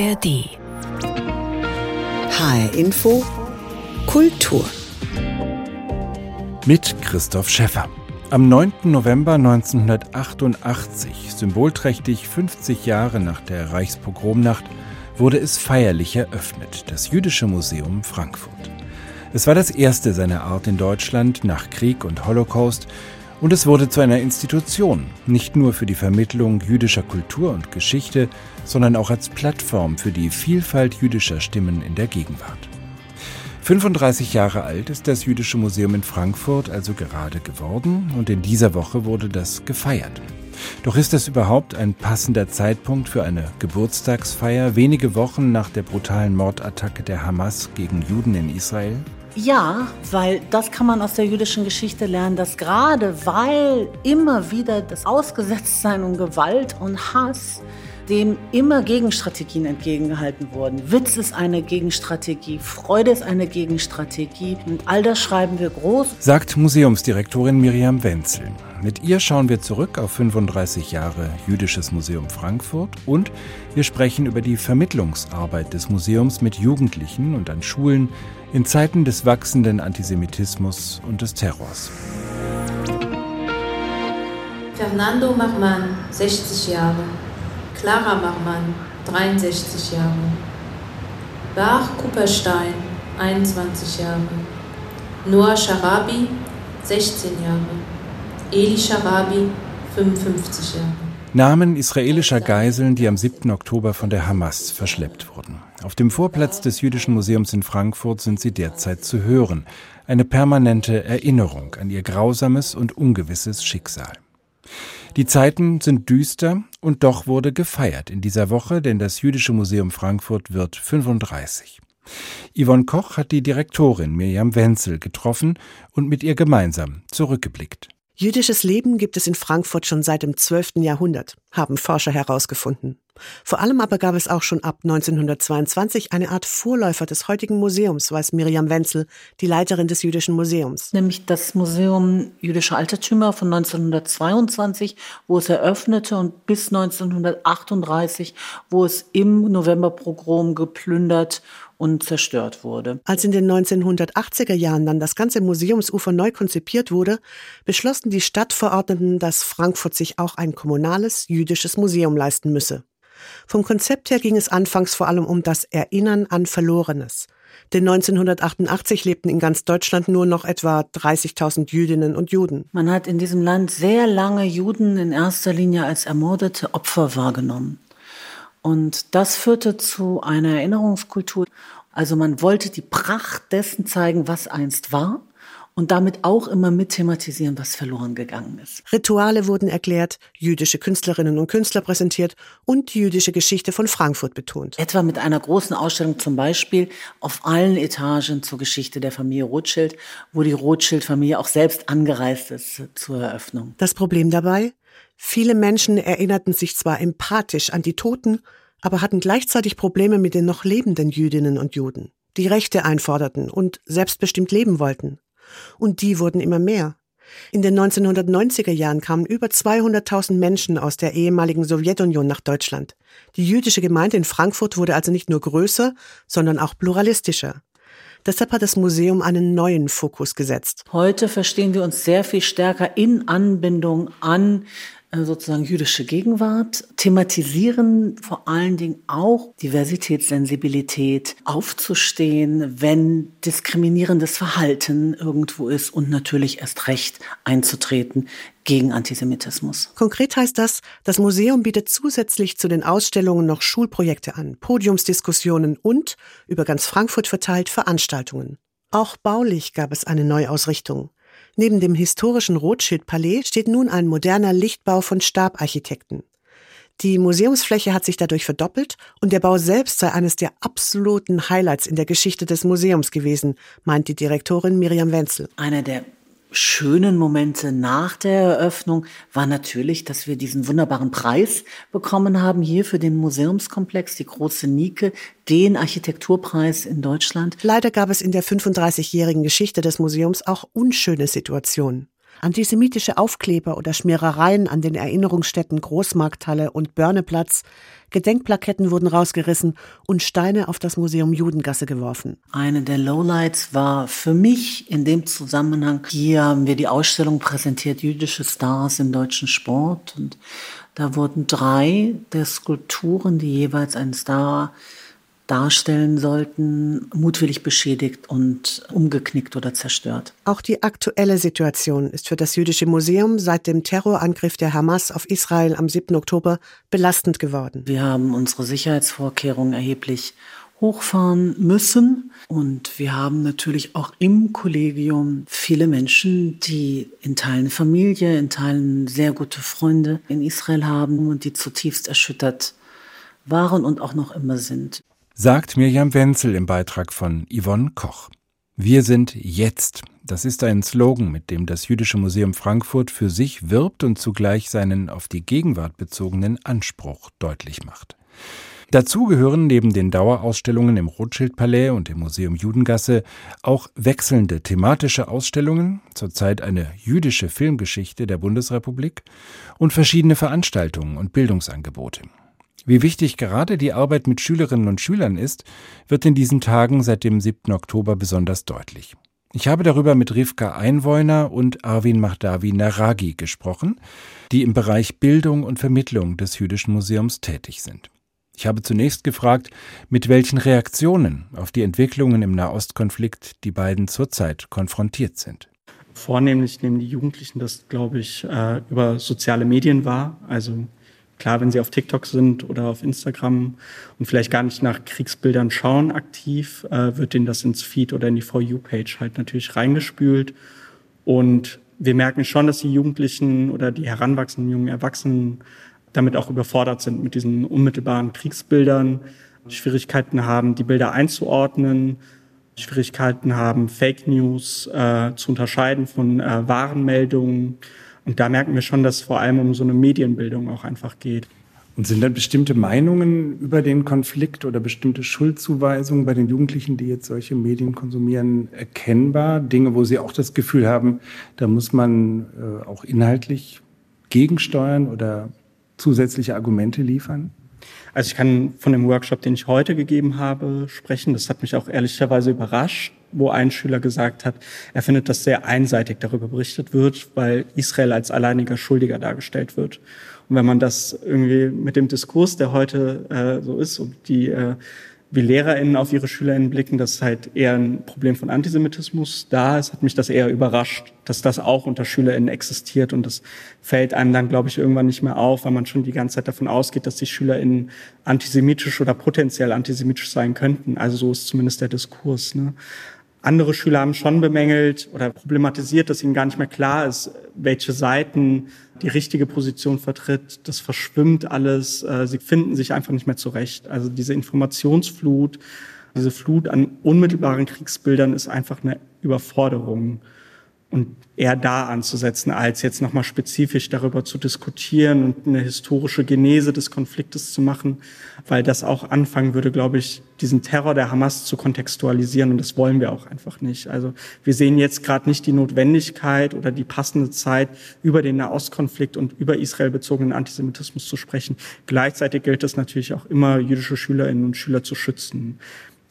ARD. HR Info Kultur. Mit Christoph Schäffer. Am 9. November 1988, symbolträchtig 50 Jahre nach der Reichspogromnacht, wurde es feierlich eröffnet, das Jüdische Museum Frankfurt. Es war das erste seiner Art in Deutschland nach Krieg und Holocaust und es wurde zu einer Institution, nicht nur für die Vermittlung jüdischer Kultur und Geschichte, sondern auch als Plattform für die Vielfalt jüdischer Stimmen in der Gegenwart. 35 Jahre alt ist das Jüdische Museum in Frankfurt also gerade geworden und in dieser Woche wurde das gefeiert. Doch ist das überhaupt ein passender Zeitpunkt für eine Geburtstagsfeier wenige Wochen nach der brutalen Mordattacke der Hamas gegen Juden in Israel? Ja, weil das kann man aus der jüdischen Geschichte lernen, dass gerade weil immer wieder das Ausgesetztsein und Gewalt und Hass dem immer Gegenstrategien entgegengehalten wurden. Witz ist eine Gegenstrategie, Freude ist eine Gegenstrategie und all das schreiben wir groß. Sagt Museumsdirektorin Miriam Wenzel. Mit ihr schauen wir zurück auf 35 Jahre Jüdisches Museum Frankfurt und wir sprechen über die Vermittlungsarbeit des Museums mit Jugendlichen und an Schulen in Zeiten des wachsenden Antisemitismus und des Terrors. Fernando Machmann, 60 Jahre. Clara Machmann, 63 Jahre. Bach Kupperstein, 21 Jahre. Noah Sharabi, 16 Jahre. Eli Sharabi, 55 Jahre. Namen israelischer Geiseln, die am 7. Oktober von der Hamas verschleppt wurden. Auf dem Vorplatz des Jüdischen Museums in Frankfurt sind sie derzeit zu hören. Eine permanente Erinnerung an ihr grausames und ungewisses Schicksal. Die Zeiten sind düster und doch wurde gefeiert in dieser Woche, denn das Jüdische Museum Frankfurt wird 35. Yvonne Koch hat die Direktorin Mirjam Wenzel getroffen und mit ihr gemeinsam zurückgeblickt. Jüdisches Leben gibt es in Frankfurt schon seit dem 12. Jahrhundert, haben Forscher herausgefunden. Vor allem aber gab es auch schon ab 1922 eine Art Vorläufer des heutigen Museums, weiß Miriam Wenzel, die Leiterin des Jüdischen Museums. Nämlich das Museum Jüdische Altertümer von 1922, wo es eröffnete und bis 1938, wo es im Novemberpogrom geplündert und zerstört wurde. Als in den 1980er Jahren dann das ganze Museumsufer neu konzipiert wurde, beschlossen die Stadtverordneten, dass Frankfurt sich auch ein kommunales jüdisches Museum leisten müsse. Vom Konzept her ging es anfangs vor allem um das Erinnern an Verlorenes. Denn 1988 lebten in ganz Deutschland nur noch etwa 30.000 Jüdinnen und Juden. Man hat in diesem Land sehr lange Juden in erster Linie als ermordete Opfer wahrgenommen. Und das führte zu einer Erinnerungskultur. Also man wollte die Pracht dessen zeigen, was einst war und damit auch immer mit thematisieren, was verloren gegangen ist. Rituale wurden erklärt, jüdische Künstlerinnen und Künstler präsentiert und die jüdische Geschichte von Frankfurt betont. Etwa mit einer großen Ausstellung zum Beispiel auf allen Etagen zur Geschichte der Familie Rothschild, wo die Rothschild-Familie auch selbst angereist ist zur Eröffnung. Das Problem dabei? Viele Menschen erinnerten sich zwar empathisch an die Toten, aber hatten gleichzeitig Probleme mit den noch lebenden Jüdinnen und Juden, die Rechte einforderten und selbstbestimmt leben wollten. Und die wurden immer mehr. In den 1990er Jahren kamen über 200.000 Menschen aus der ehemaligen Sowjetunion nach Deutschland. Die jüdische Gemeinde in Frankfurt wurde also nicht nur größer, sondern auch pluralistischer. Deshalb hat das Museum einen neuen Fokus gesetzt. Heute verstehen wir uns sehr viel stärker in Anbindung an äh, sozusagen jüdische Gegenwart, thematisieren vor allen Dingen auch Diversitätssensibilität, aufzustehen, wenn diskriminierendes Verhalten irgendwo ist und natürlich erst recht einzutreten gegen Antisemitismus. Konkret heißt das, das Museum bietet zusätzlich zu den Ausstellungen noch Schulprojekte an, Podiumsdiskussionen und, über ganz Frankfurt verteilt, Veranstaltungen. Auch baulich gab es eine Neuausrichtung. Neben dem historischen Rothschild-Palais steht nun ein moderner Lichtbau von Stabarchitekten. Die Museumsfläche hat sich dadurch verdoppelt und der Bau selbst sei eines der absoluten Highlights in der Geschichte des Museums gewesen, meint die Direktorin Miriam Wenzel. Einer der schönen Momente nach der Eröffnung war natürlich, dass wir diesen wunderbaren Preis bekommen haben hier für den Museumskomplex, die große Nike, den Architekturpreis in Deutschland. Leider gab es in der 35-jährigen Geschichte des Museums auch unschöne Situationen. Antisemitische Aufkleber oder Schmierereien an den Erinnerungsstätten Großmarkthalle und Börneplatz, Gedenkplaketten wurden rausgerissen und Steine auf das Museum Judengasse geworfen. Eine der Lowlights war für mich in dem Zusammenhang, hier haben wir die Ausstellung präsentiert, jüdische Stars im deutschen Sport und da wurden drei der Skulpturen, die jeweils einen Star darstellen sollten, mutwillig beschädigt und umgeknickt oder zerstört. Auch die aktuelle Situation ist für das Jüdische Museum seit dem Terrorangriff der Hamas auf Israel am 7. Oktober belastend geworden. Wir haben unsere Sicherheitsvorkehrungen erheblich hochfahren müssen. Und wir haben natürlich auch im Kollegium viele Menschen, die in Teilen Familie, in Teilen sehr gute Freunde in Israel haben und die zutiefst erschüttert waren und auch noch immer sind sagt Mirjam Wenzel im Beitrag von Yvonne Koch. Wir sind jetzt. Das ist ein Slogan, mit dem das Jüdische Museum Frankfurt für sich wirbt und zugleich seinen auf die Gegenwart bezogenen Anspruch deutlich macht. Dazu gehören neben den Dauerausstellungen im Rothschild-Palais und im Museum Judengasse auch wechselnde thematische Ausstellungen, zurzeit eine jüdische Filmgeschichte der Bundesrepublik und verschiedene Veranstaltungen und Bildungsangebote. Wie wichtig gerade die Arbeit mit Schülerinnen und Schülern ist, wird in diesen Tagen seit dem 7. Oktober besonders deutlich. Ich habe darüber mit Rivka Einwohner und Arvin Mahdavi Naragi gesprochen, die im Bereich Bildung und Vermittlung des Jüdischen Museums tätig sind. Ich habe zunächst gefragt, mit welchen Reaktionen auf die Entwicklungen im Nahostkonflikt die beiden zurzeit konfrontiert sind. Vornehmlich nehmen die Jugendlichen das, glaube ich, äh, über soziale Medien wahr. Also Klar, wenn sie auf TikTok sind oder auf Instagram und vielleicht gar nicht nach Kriegsbildern schauen aktiv, äh, wird ihnen das ins Feed oder in die For You-Page halt natürlich reingespült. Und wir merken schon, dass die Jugendlichen oder die heranwachsenden jungen Erwachsenen damit auch überfordert sind mit diesen unmittelbaren Kriegsbildern, Schwierigkeiten haben, die Bilder einzuordnen, Schwierigkeiten haben, Fake News äh, zu unterscheiden von äh, wahren Meldungen. Und da merken wir schon, dass es vor allem um so eine Medienbildung auch einfach geht. Und sind dann bestimmte Meinungen über den Konflikt oder bestimmte Schuldzuweisungen bei den Jugendlichen, die jetzt solche Medien konsumieren, erkennbar? Dinge, wo sie auch das Gefühl haben, da muss man äh, auch inhaltlich gegensteuern oder zusätzliche Argumente liefern? Also ich kann von dem Workshop, den ich heute gegeben habe, sprechen. Das hat mich auch ehrlicherweise überrascht, wo ein Schüler gesagt hat, er findet, dass sehr einseitig darüber berichtet wird, weil Israel als alleiniger Schuldiger dargestellt wird. Und wenn man das irgendwie mit dem Diskurs, der heute äh, so ist und die äh, wie LehrerInnen auf ihre SchülerInnen blicken, dass halt eher ein Problem von Antisemitismus da ist, hat mich das eher überrascht, dass das auch unter SchülerInnen existiert und das fällt einem dann, glaube ich, irgendwann nicht mehr auf, weil man schon die ganze Zeit davon ausgeht, dass die SchülerInnen antisemitisch oder potenziell antisemitisch sein könnten. Also so ist zumindest der Diskurs. Ne? Andere Schüler haben schon bemängelt oder problematisiert, dass ihnen gar nicht mehr klar ist, welche Seiten die richtige Position vertritt. Das verschwimmt alles. Äh, sie finden sich einfach nicht mehr zurecht. Also diese Informationsflut, diese Flut an unmittelbaren Kriegsbildern ist einfach eine Überforderung und eher da anzusetzen, als jetzt nochmal spezifisch darüber zu diskutieren und eine historische Genese des Konfliktes zu machen, weil das auch anfangen würde, glaube ich, diesen Terror der Hamas zu kontextualisieren und das wollen wir auch einfach nicht. Also wir sehen jetzt gerade nicht die Notwendigkeit oder die passende Zeit, über den Nahostkonflikt und über Israel bezogenen Antisemitismus zu sprechen. Gleichzeitig gilt es natürlich auch immer, jüdische Schülerinnen und Schüler zu schützen.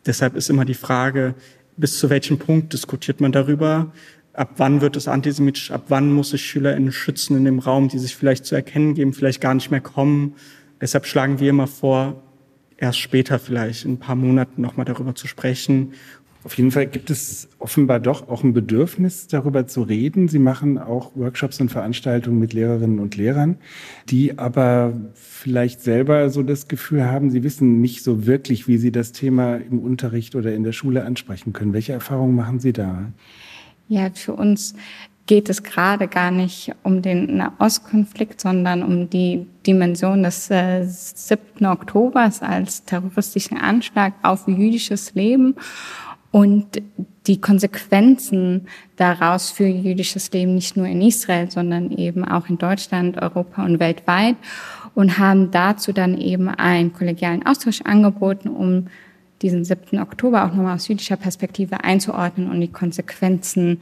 Deshalb ist immer die Frage, bis zu welchem Punkt diskutiert man darüber? Ab wann wird es antisemitisch, ab wann muss ich SchülerInnen schützen in dem Raum, die sich vielleicht zu erkennen geben, vielleicht gar nicht mehr kommen. Deshalb schlagen wir immer vor, erst später vielleicht in ein paar Monaten nochmal darüber zu sprechen. Auf jeden Fall gibt es offenbar doch auch ein Bedürfnis, darüber zu reden. Sie machen auch Workshops und Veranstaltungen mit Lehrerinnen und Lehrern, die aber vielleicht selber so das Gefühl haben, sie wissen nicht so wirklich, wie sie das Thema im Unterricht oder in der Schule ansprechen können. Welche Erfahrungen machen Sie da? Ja, für uns geht es gerade gar nicht um den Nahostkonflikt, sondern um die Dimension des äh, 7. Oktobers als terroristischen Anschlag auf jüdisches Leben und die Konsequenzen daraus für jüdisches Leben nicht nur in Israel, sondern eben auch in Deutschland, Europa und weltweit und haben dazu dann eben einen kollegialen Austausch angeboten, um diesen 7. Oktober auch nochmal aus jüdischer Perspektive einzuordnen und die Konsequenzen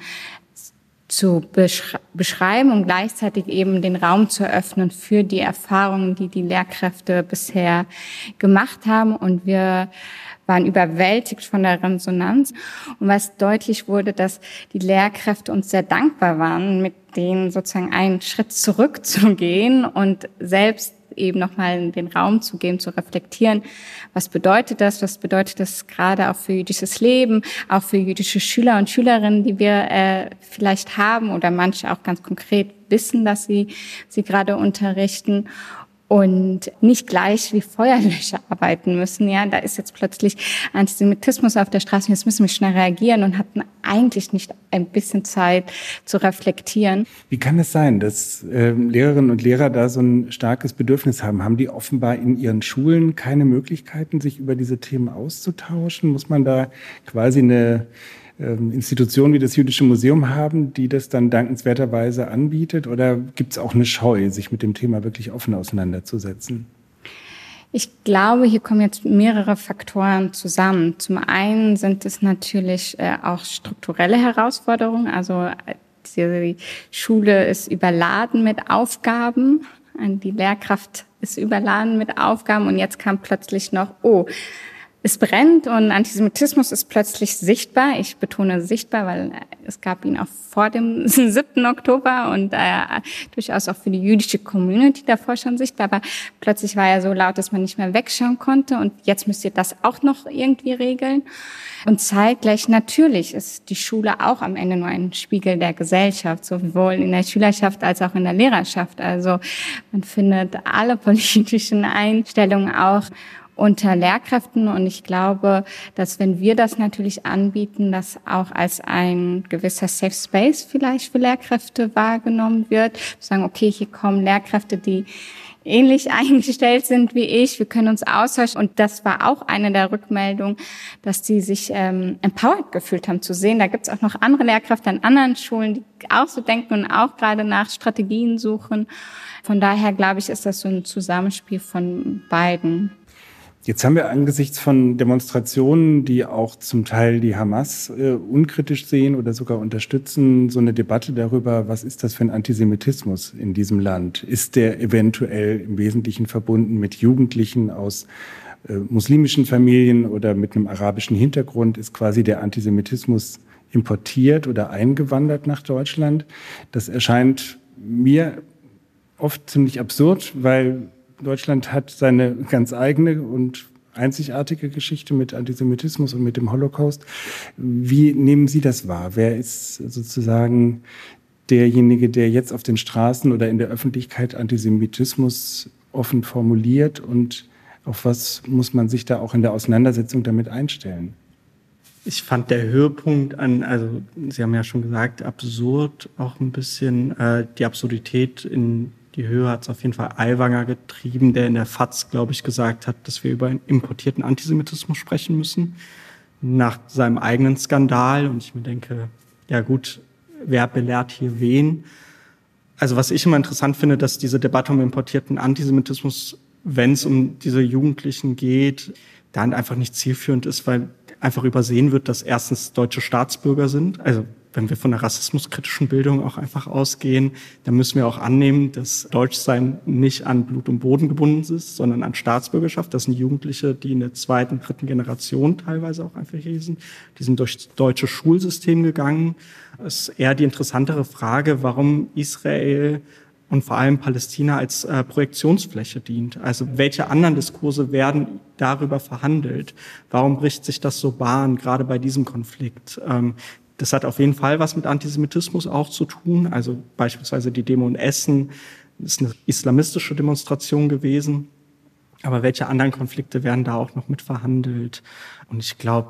zu beschre beschreiben und gleichzeitig eben den Raum zu eröffnen für die Erfahrungen, die die Lehrkräfte bisher gemacht haben. Und wir waren überwältigt von der Resonanz. Und was deutlich wurde, dass die Lehrkräfte uns sehr dankbar waren, mit denen sozusagen einen Schritt zurückzugehen und selbst eben nochmal in den Raum zu geben, zu reflektieren. Was bedeutet das? Was bedeutet das gerade auch für jüdisches Leben, auch für jüdische Schüler und Schülerinnen, die wir äh, vielleicht haben oder manche auch ganz konkret wissen, dass sie sie gerade unterrichten und nicht gleich wie Feuerlöscher arbeiten müssen. Ja, da ist jetzt plötzlich Antisemitismus auf der Straße. Jetzt müssen wir schnell reagieren und hatten eigentlich nicht ein bisschen Zeit zu reflektieren. Wie kann es sein, dass äh, Lehrerinnen und Lehrer da so ein starkes Bedürfnis haben? Haben die offenbar in ihren Schulen keine Möglichkeiten, sich über diese Themen auszutauschen? Muss man da quasi eine ähm, Institutionen wie das Jüdische Museum haben, die das dann dankenswerterweise anbietet? Oder gibt es auch eine Scheu, sich mit dem Thema wirklich offen auseinanderzusetzen? Ich glaube, hier kommen jetzt mehrere Faktoren zusammen. Zum einen sind es natürlich äh, auch strukturelle Herausforderungen. Also äh, die Schule ist überladen mit Aufgaben. Die Lehrkraft ist überladen mit Aufgaben. Und jetzt kam plötzlich noch, oh, es brennt und Antisemitismus ist plötzlich sichtbar. Ich betone sichtbar, weil es gab ihn auch vor dem 7. Oktober und äh, durchaus auch für die jüdische Community davor schon sichtbar. Aber plötzlich war er so laut, dass man nicht mehr wegschauen konnte und jetzt müsst ihr das auch noch irgendwie regeln. Und zeitgleich natürlich ist die Schule auch am Ende nur ein Spiegel der Gesellschaft, sowohl in der Schülerschaft als auch in der Lehrerschaft. Also man findet alle politischen Einstellungen auch unter Lehrkräften. Und ich glaube, dass wenn wir das natürlich anbieten, das auch als ein gewisser Safe Space vielleicht für Lehrkräfte wahrgenommen wird. Sagen, okay, hier kommen Lehrkräfte, die ähnlich eingestellt sind wie ich. Wir können uns austauschen. Und das war auch eine der Rückmeldungen, dass die sich ähm, empowered gefühlt haben zu sehen. Da gibt es auch noch andere Lehrkräfte an anderen Schulen, die auch so denken und auch gerade nach Strategien suchen. Von daher glaube ich, ist das so ein Zusammenspiel von beiden. Jetzt haben wir angesichts von Demonstrationen, die auch zum Teil die Hamas äh, unkritisch sehen oder sogar unterstützen, so eine Debatte darüber, was ist das für ein Antisemitismus in diesem Land? Ist der eventuell im Wesentlichen verbunden mit Jugendlichen aus äh, muslimischen Familien oder mit einem arabischen Hintergrund? Ist quasi der Antisemitismus importiert oder eingewandert nach Deutschland? Das erscheint mir oft ziemlich absurd, weil Deutschland hat seine ganz eigene und einzigartige Geschichte mit Antisemitismus und mit dem Holocaust. Wie nehmen Sie das wahr? Wer ist sozusagen derjenige, der jetzt auf den Straßen oder in der Öffentlichkeit Antisemitismus offen formuliert und auf was muss man sich da auch in der Auseinandersetzung damit einstellen? Ich fand der Höhepunkt an, also Sie haben ja schon gesagt, absurd auch ein bisschen äh, die Absurdität in die Höhe hat es auf jeden Fall Aiwanger getrieben, der in der FAZ, glaube ich, gesagt hat, dass wir über einen importierten Antisemitismus sprechen müssen. Nach seinem eigenen Skandal. Und ich mir denke, ja gut, wer belehrt hier wen? Also was ich immer interessant finde, dass diese Debatte um importierten Antisemitismus, wenn es um diese Jugendlichen geht, dann einfach nicht zielführend ist, weil einfach übersehen wird, dass erstens deutsche Staatsbürger sind. Also wenn wir von der rassismuskritischen Bildung auch einfach ausgehen, dann müssen wir auch annehmen, dass Deutschsein nicht an Blut und Boden gebunden ist, sondern an Staatsbürgerschaft. Das sind Jugendliche, die in der zweiten, dritten Generation teilweise auch einfach hier sind. Die sind durchs deutsche Schulsystem gegangen. Es ist eher die interessantere Frage, warum Israel und vor allem Palästina als äh, Projektionsfläche dient. Also welche anderen Diskurse werden darüber verhandelt? Warum bricht sich das so Bahn, gerade bei diesem Konflikt? Ähm, das hat auf jeden Fall was mit Antisemitismus auch zu tun. Also beispielsweise die Demo in Essen ist eine islamistische Demonstration gewesen. Aber welche anderen Konflikte werden da auch noch mit verhandelt? Und ich glaube,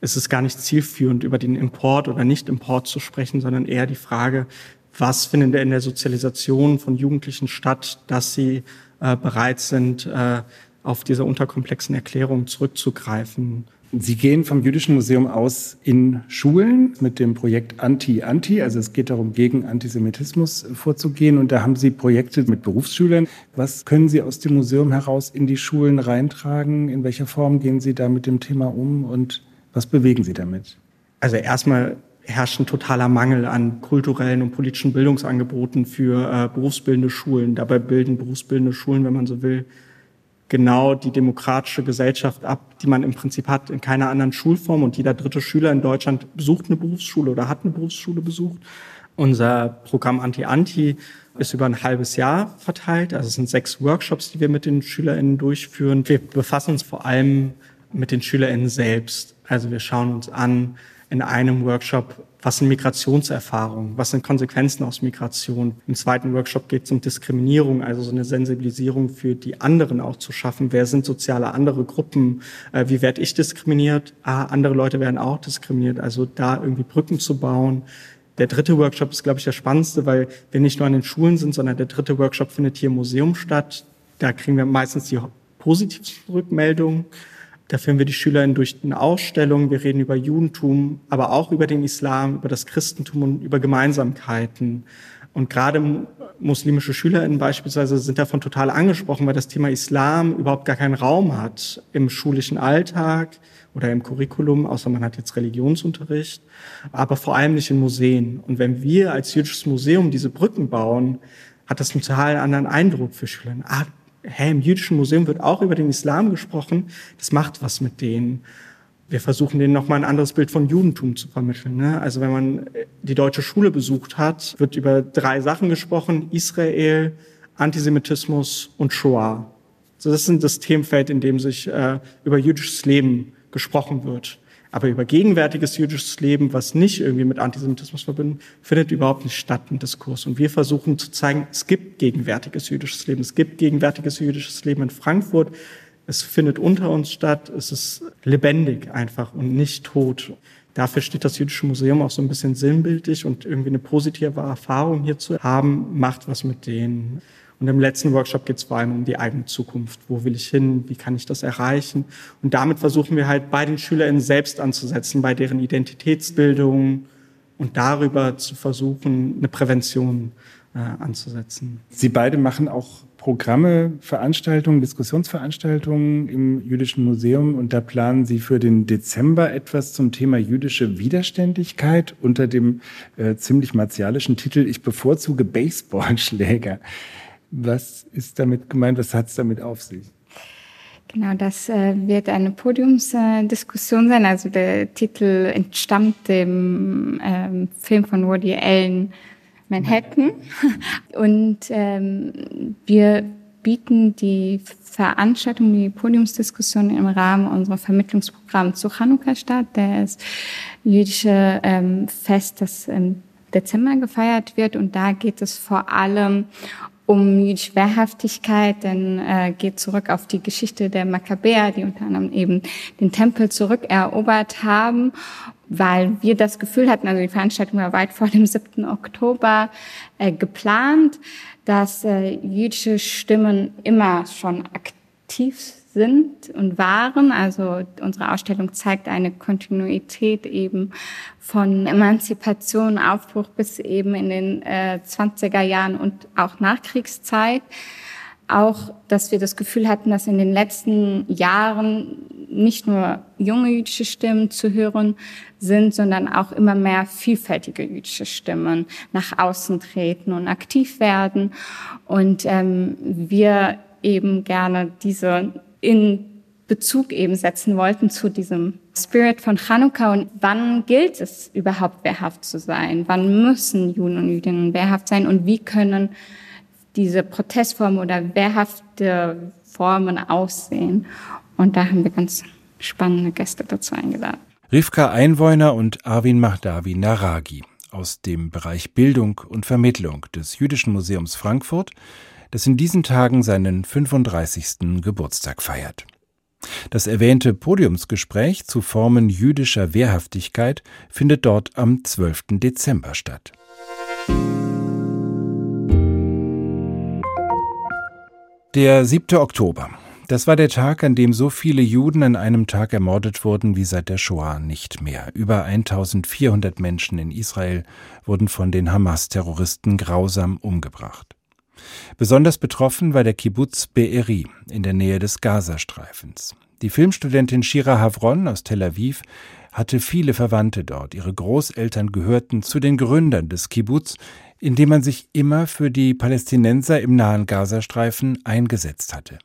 es ist gar nicht zielführend, über den Import oder Nicht-Import zu sprechen, sondern eher die Frage, was findet in der Sozialisation von Jugendlichen statt, dass sie äh, bereit sind, äh, auf diese unterkomplexen Erklärungen zurückzugreifen. Sie gehen vom Jüdischen Museum aus in Schulen mit dem Projekt Anti-Anti. Also es geht darum, gegen Antisemitismus vorzugehen. Und da haben Sie Projekte mit Berufsschülern. Was können Sie aus dem Museum heraus in die Schulen reintragen? In welcher Form gehen Sie da mit dem Thema um und was bewegen Sie damit? Also erstmal herrscht ein totaler Mangel an kulturellen und politischen Bildungsangeboten für äh, berufsbildende Schulen. Dabei bilden berufsbildende Schulen, wenn man so will, genau die demokratische Gesellschaft ab, die man im Prinzip hat in keiner anderen Schulform. Und jeder dritte Schüler in Deutschland besucht eine Berufsschule oder hat eine Berufsschule besucht. Unser Programm Anti-Anti ist über ein halbes Jahr verteilt. Also es sind sechs Workshops, die wir mit den SchülerInnen durchführen. Wir befassen uns vor allem mit den SchülerInnen selbst. Also wir schauen uns an in einem Workshop, was sind Migrationserfahrungen, was sind Konsequenzen aus Migration. Im zweiten Workshop geht es um Diskriminierung, also so eine Sensibilisierung für die anderen auch zu schaffen. Wer sind soziale andere Gruppen? Äh, wie werde ich diskriminiert? Ah, andere Leute werden auch diskriminiert. Also da irgendwie Brücken zu bauen. Der dritte Workshop ist, glaube ich, der spannendste, weil wir nicht nur an den Schulen sind, sondern der dritte Workshop findet hier im Museum statt. Da kriegen wir meistens die positivsten Rückmeldungen. Da führen wir die SchülerInnen durch eine Ausstellung. Wir reden über Judentum, aber auch über den Islam, über das Christentum und über Gemeinsamkeiten. Und gerade muslimische SchülerInnen beispielsweise sind davon total angesprochen, weil das Thema Islam überhaupt gar keinen Raum hat im schulischen Alltag oder im Curriculum, außer man hat jetzt Religionsunterricht, aber vor allem nicht in Museen. Und wenn wir als jüdisches Museum diese Brücken bauen, hat das einen total anderen Eindruck für Schüler. Ah, hä, im jüdischen Museum wird auch über den Islam gesprochen, das macht was mit denen. Wir versuchen denen nochmal ein anderes Bild von Judentum zu vermitteln. Ne? Also wenn man die deutsche Schule besucht hat, wird über drei Sachen gesprochen, Israel, Antisemitismus und Shoah. So, das sind das Themenfeld, in dem sich äh, über jüdisches Leben gesprochen wird. Aber über gegenwärtiges jüdisches Leben, was nicht irgendwie mit Antisemitismus verbunden, findet überhaupt nicht statt im Diskurs. Und wir versuchen zu zeigen, es gibt gegenwärtiges jüdisches Leben. Es gibt gegenwärtiges jüdisches Leben in Frankfurt. Es findet unter uns statt. Es ist lebendig einfach und nicht tot. Dafür steht das Jüdische Museum auch so ein bisschen sinnbildlich und irgendwie eine positive Erfahrung hier zu haben, macht was mit denen. Und im letzten Workshop geht es vor allem um die eigene Zukunft. Wo will ich hin? Wie kann ich das erreichen? Und damit versuchen wir halt bei den SchülerInnen selbst anzusetzen, bei deren Identitätsbildung und darüber zu versuchen, eine Prävention äh, anzusetzen. Sie beide machen auch Programme, Veranstaltungen, Diskussionsveranstaltungen im Jüdischen Museum und da planen Sie für den Dezember etwas zum Thema jüdische Widerständigkeit unter dem äh, ziemlich martialischen Titel Ich bevorzuge Baseballschläger. Was ist damit gemeint? Was hat es damit auf sich? Genau, das äh, wird eine Podiumsdiskussion äh, sein. Also der Titel entstammt dem ähm, Film von Woody Allen Manhattan. Und ähm, wir bieten die Veranstaltung, die Podiumsdiskussion im Rahmen unserer Vermittlungsprogramm zu Chanukka statt. Der ist jüdische ähm, Fest, das im Dezember gefeiert wird. Und da geht es vor allem um jüdische Wehrhaftigkeit, denn äh, geht zurück auf die Geschichte der Makkabäer, die unter anderem eben den Tempel zurückerobert haben, weil wir das Gefühl hatten, also die Veranstaltung war weit vor dem 7. Oktober äh, geplant, dass äh, jüdische Stimmen immer schon aktiv sind und waren. Also unsere Ausstellung zeigt eine Kontinuität eben von Emanzipation, Aufbruch bis eben in den äh, 20er Jahren und auch Nachkriegszeit. Auch, dass wir das Gefühl hatten, dass in den letzten Jahren nicht nur junge jüdische Stimmen zu hören sind, sondern auch immer mehr vielfältige jüdische Stimmen nach außen treten und aktiv werden. Und ähm, wir eben gerne diese in Bezug eben setzen wollten zu diesem Spirit von Chanukka und wann gilt es überhaupt wehrhaft zu sein? Wann müssen Juden und Jüdinnen wehrhaft sein und wie können diese Protestformen oder wehrhafte Formen aussehen? Und da haben wir ganz spannende Gäste dazu eingeladen. Rivka Einwohner und Arvin Mahdavi Naragi aus dem Bereich Bildung und Vermittlung des Jüdischen Museums Frankfurt das in diesen Tagen seinen 35. Geburtstag feiert. Das erwähnte Podiumsgespräch zu Formen jüdischer Wehrhaftigkeit findet dort am 12. Dezember statt. Der 7. Oktober. Das war der Tag, an dem so viele Juden an einem Tag ermordet wurden wie seit der Shoah nicht mehr. Über 1400 Menschen in Israel wurden von den Hamas-Terroristen grausam umgebracht. Besonders betroffen war der Kibbutz Be'eri in der Nähe des Gazastreifens. Die Filmstudentin Shira Havron aus Tel Aviv hatte viele Verwandte dort. Ihre Großeltern gehörten zu den Gründern des Kibbutz, in dem man sich immer für die Palästinenser im nahen Gazastreifen eingesetzt hatte.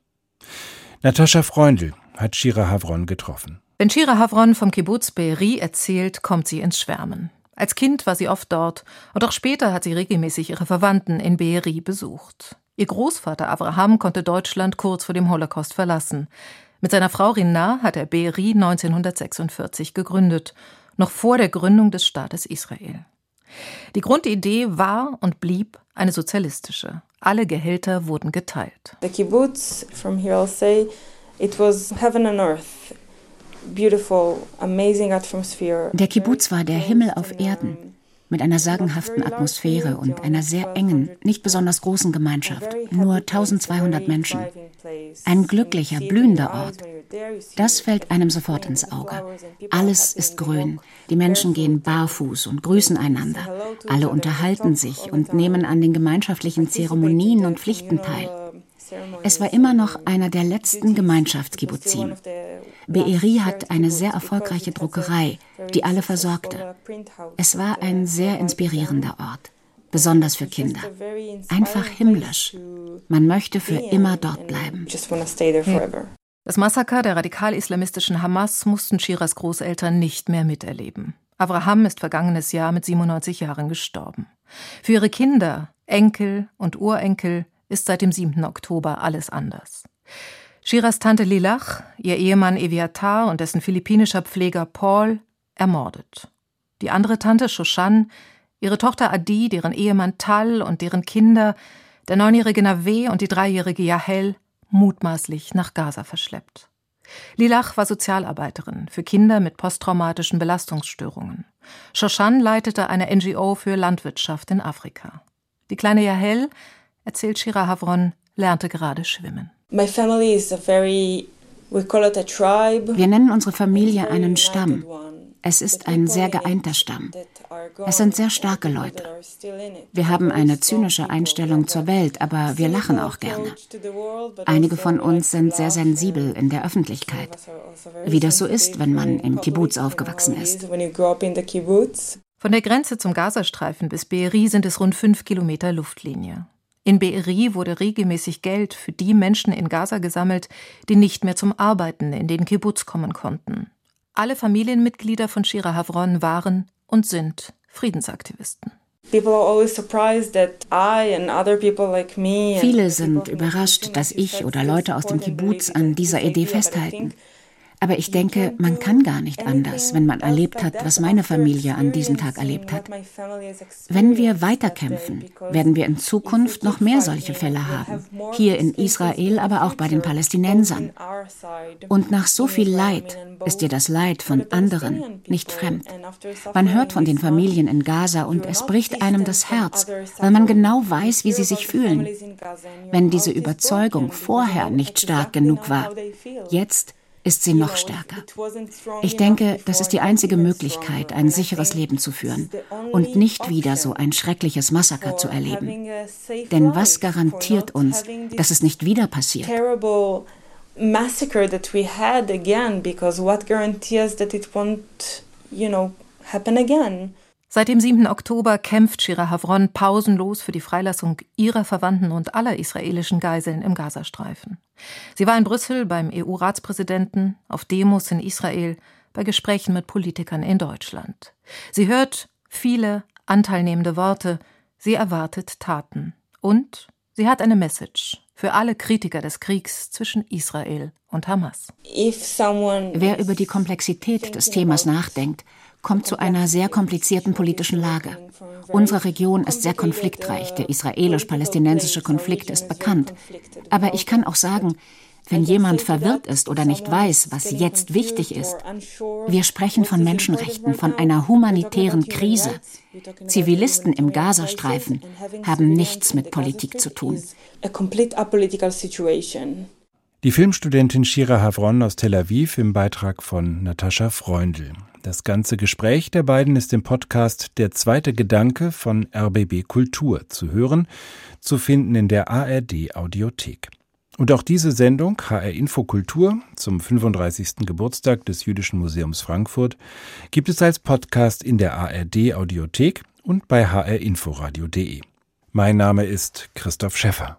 Natascha Freundl hat Shira Havron getroffen. Wenn Shira Havron vom Kibbutz Be'eri erzählt, kommt sie ins Schwärmen. Als Kind war sie oft dort und auch später hat sie regelmäßig ihre Verwandten in Be'eri besucht. Ihr Großvater Abraham konnte Deutschland kurz vor dem Holocaust verlassen. Mit seiner Frau Rina hat er Be'eri 1946 gegründet, noch vor der Gründung des Staates Israel. Die Grundidee war und blieb eine sozialistische. Alle Gehälter wurden geteilt. The kibbutz, from here I'll say, it was heaven and earth. Der Kibbutz war der Himmel auf Erden mit einer sagenhaften Atmosphäre und einer sehr engen, nicht besonders großen Gemeinschaft, nur 1200 Menschen. Ein glücklicher, blühender Ort. Das fällt einem sofort ins Auge. Alles ist grün. Die Menschen gehen barfuß und grüßen einander. Alle unterhalten sich und nehmen an den gemeinschaftlichen Zeremonien und Pflichten teil. Es war immer noch einer der letzten Gemeinschaftskibbuzim. Be'eri hat eine sehr erfolgreiche Druckerei, die alle versorgte. Es war ein sehr inspirierender Ort, besonders für Kinder. Einfach himmlisch. Man möchte für immer dort bleiben. Das Massaker der radikal-islamistischen Hamas mussten Shiras Großeltern nicht mehr miterleben. Abraham ist vergangenes Jahr mit 97 Jahren gestorben. Für ihre Kinder, Enkel und Urenkel ist seit dem 7. Oktober alles anders. Shiras Tante Lilach, ihr Ehemann Eviatar und dessen philippinischer Pfleger Paul ermordet. Die andere Tante Shoshan, ihre Tochter Adi, deren Ehemann Tal und deren Kinder, der neunjährige Nave und die dreijährige Yahel, mutmaßlich nach Gaza verschleppt. Lilach war Sozialarbeiterin für Kinder mit posttraumatischen Belastungsstörungen. Shoshan leitete eine NGO für Landwirtschaft in Afrika. Die kleine Yahel erzählt Shira Havron, lernte gerade schwimmen. Wir nennen unsere Familie einen Stamm. Es ist ein sehr geeinter Stamm. Es sind sehr starke Leute. Wir haben eine zynische Einstellung zur Welt, aber wir lachen auch gerne. Einige von uns sind sehr sensibel in der Öffentlichkeit, wie das so ist, wenn man im Kibbutz aufgewachsen ist. Von der Grenze zum Gazastreifen bis Be'eri sind es rund fünf Kilometer Luftlinie. In Be'eri wurde regelmäßig Geld für die Menschen in Gaza gesammelt, die nicht mehr zum Arbeiten in den Kibbutz kommen konnten. Alle Familienmitglieder von Shira Havron waren und sind Friedensaktivisten. Viele sind überrascht, dass ich oder Leute aus dem Kibbutz an dieser Idee festhalten. Aber ich denke, man kann gar nicht anders, wenn man erlebt hat, was meine Familie an diesem Tag erlebt hat. Wenn wir weiterkämpfen, werden wir in Zukunft noch mehr solche Fälle haben. Hier in Israel, aber auch bei den Palästinensern. Und nach so viel Leid ist dir das Leid von anderen nicht fremd. Man hört von den Familien in Gaza und es bricht einem das Herz, weil man genau weiß, wie sie sich fühlen. Wenn diese Überzeugung vorher nicht stark genug war, jetzt ist sie noch stärker. Ich denke, das ist die einzige Möglichkeit, ein sicheres Leben zu führen und nicht wieder so ein schreckliches Massaker zu erleben. Denn was garantiert uns, dass es nicht wieder passiert? Massacre that we had again, because what guarantees that it won't, you know, happen again? Seit dem 7. Oktober kämpft Shira Havron pausenlos für die Freilassung ihrer Verwandten und aller israelischen Geiseln im Gazastreifen. Sie war in Brüssel beim EU-Ratspräsidenten, auf Demos in Israel, bei Gesprächen mit Politikern in Deutschland. Sie hört viele anteilnehmende Worte, sie erwartet Taten. Und sie hat eine Message für alle Kritiker des Kriegs zwischen Israel und Hamas. Wer über die Komplexität des Themas nachdenkt, kommt zu einer sehr komplizierten politischen Lage. Unsere Region ist sehr konfliktreich. Der israelisch-palästinensische Konflikt ist bekannt. Aber ich kann auch sagen, wenn jemand verwirrt ist oder nicht weiß, was jetzt wichtig ist. Wir sprechen von Menschenrechten, von einer humanitären Krise. Zivilisten im Gazastreifen haben nichts mit Politik zu tun. Die Filmstudentin Shira Havron aus Tel Aviv im Beitrag von Natascha Freundl. Das ganze Gespräch der beiden ist im Podcast Der zweite Gedanke von RBB Kultur zu hören, zu finden in der ARD Audiothek. Und auch diese Sendung HR Infokultur zum 35. Geburtstag des Jüdischen Museums Frankfurt gibt es als Podcast in der ARD Audiothek und bei hrinforadio.de. Mein Name ist Christoph Schäffer.